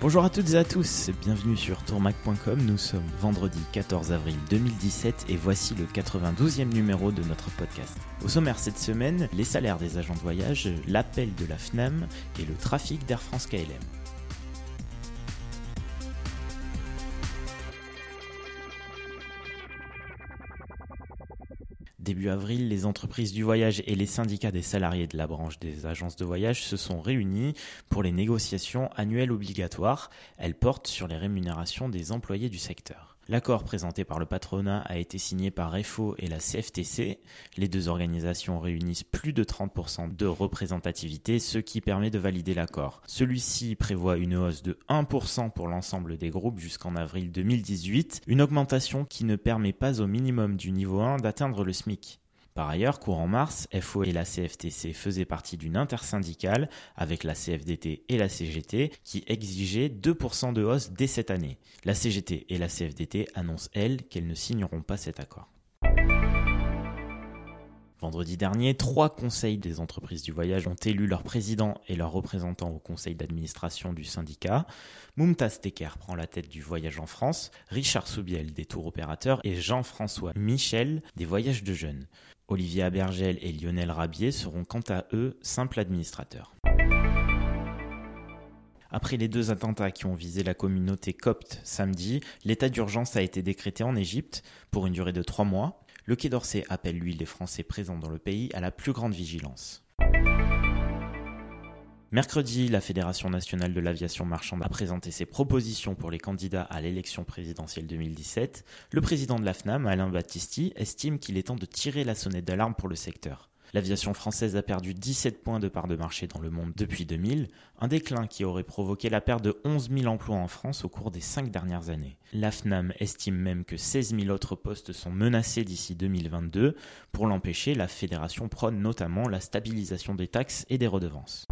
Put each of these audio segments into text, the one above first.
Bonjour à toutes et à tous, bienvenue sur tourmac.com. Nous sommes vendredi 14 avril 2017 et voici le 92e numéro de notre podcast. Au sommaire cette semaine, les salaires des agents de voyage, l'appel de la FNAM et le trafic d'Air France KLM. Début avril, les entreprises du voyage et les syndicats des salariés de la branche des agences de voyage se sont réunis pour les négociations annuelles obligatoires. Elles portent sur les rémunérations des employés du secteur. L'accord présenté par le patronat a été signé par FO et la CFTC. Les deux organisations réunissent plus de 30% de représentativité, ce qui permet de valider l'accord. Celui-ci prévoit une hausse de 1% pour l'ensemble des groupes jusqu'en avril 2018, une augmentation qui ne permet pas au minimum du niveau 1 d'atteindre le SMIC. Par ailleurs, courant mars, FO et la CFTC faisaient partie d'une intersyndicale avec la CFDT et la CGT qui exigeaient 2% de hausse dès cette année. La CGT et la CFDT annoncent, elles, qu'elles ne signeront pas cet accord. Vendredi dernier, trois conseils des entreprises du voyage ont élu leur président et leurs représentants au conseil d'administration du syndicat. Mumtaz Teker prend la tête du voyage en France, Richard Soubiel des tours opérateurs et Jean-François Michel des voyages de jeunes. Olivier Abergel et Lionel Rabier seront quant à eux simples administrateurs. Après les deux attentats qui ont visé la communauté copte samedi, l'état d'urgence a été décrété en Égypte pour une durée de trois mois. Le Quai d'Orsay appelle lui les Français présents dans le pays à la plus grande vigilance. Mercredi, la Fédération nationale de l'aviation marchande a présenté ses propositions pour les candidats à l'élection présidentielle 2017. Le président de la FNAM, Alain Battisti, estime qu'il est temps de tirer la sonnette d'alarme pour le secteur. L'aviation française a perdu 17 points de part de marché dans le monde depuis 2000, un déclin qui aurait provoqué la perte de 11 000 emplois en France au cours des cinq dernières années. La FNAM estime même que 16 000 autres postes sont menacés d'ici 2022. Pour l'empêcher, la fédération prône notamment la stabilisation des taxes et des redevances.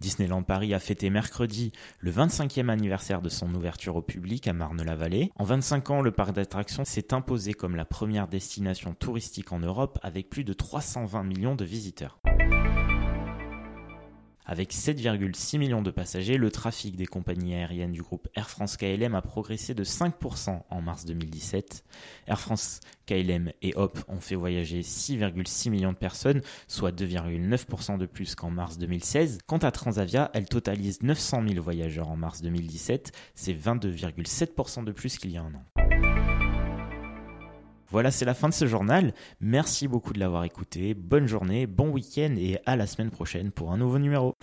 Disneyland Paris a fêté mercredi le 25e anniversaire de son ouverture au public à Marne-la-Vallée. En 25 ans, le parc d'attractions s'est imposé comme la première destination touristique en Europe avec plus de 320 millions de visiteurs. Avec 7,6 millions de passagers, le trafic des compagnies aériennes du groupe Air France KLM a progressé de 5% en mars 2017. Air France KLM et HOP ont fait voyager 6,6 millions de personnes, soit 2,9% de plus qu'en mars 2016. Quant à Transavia, elle totalise 900 000 voyageurs en mars 2017, c'est 22,7% de plus qu'il y a un an. Voilà, c'est la fin de ce journal. Merci beaucoup de l'avoir écouté. Bonne journée, bon week-end et à la semaine prochaine pour un nouveau numéro.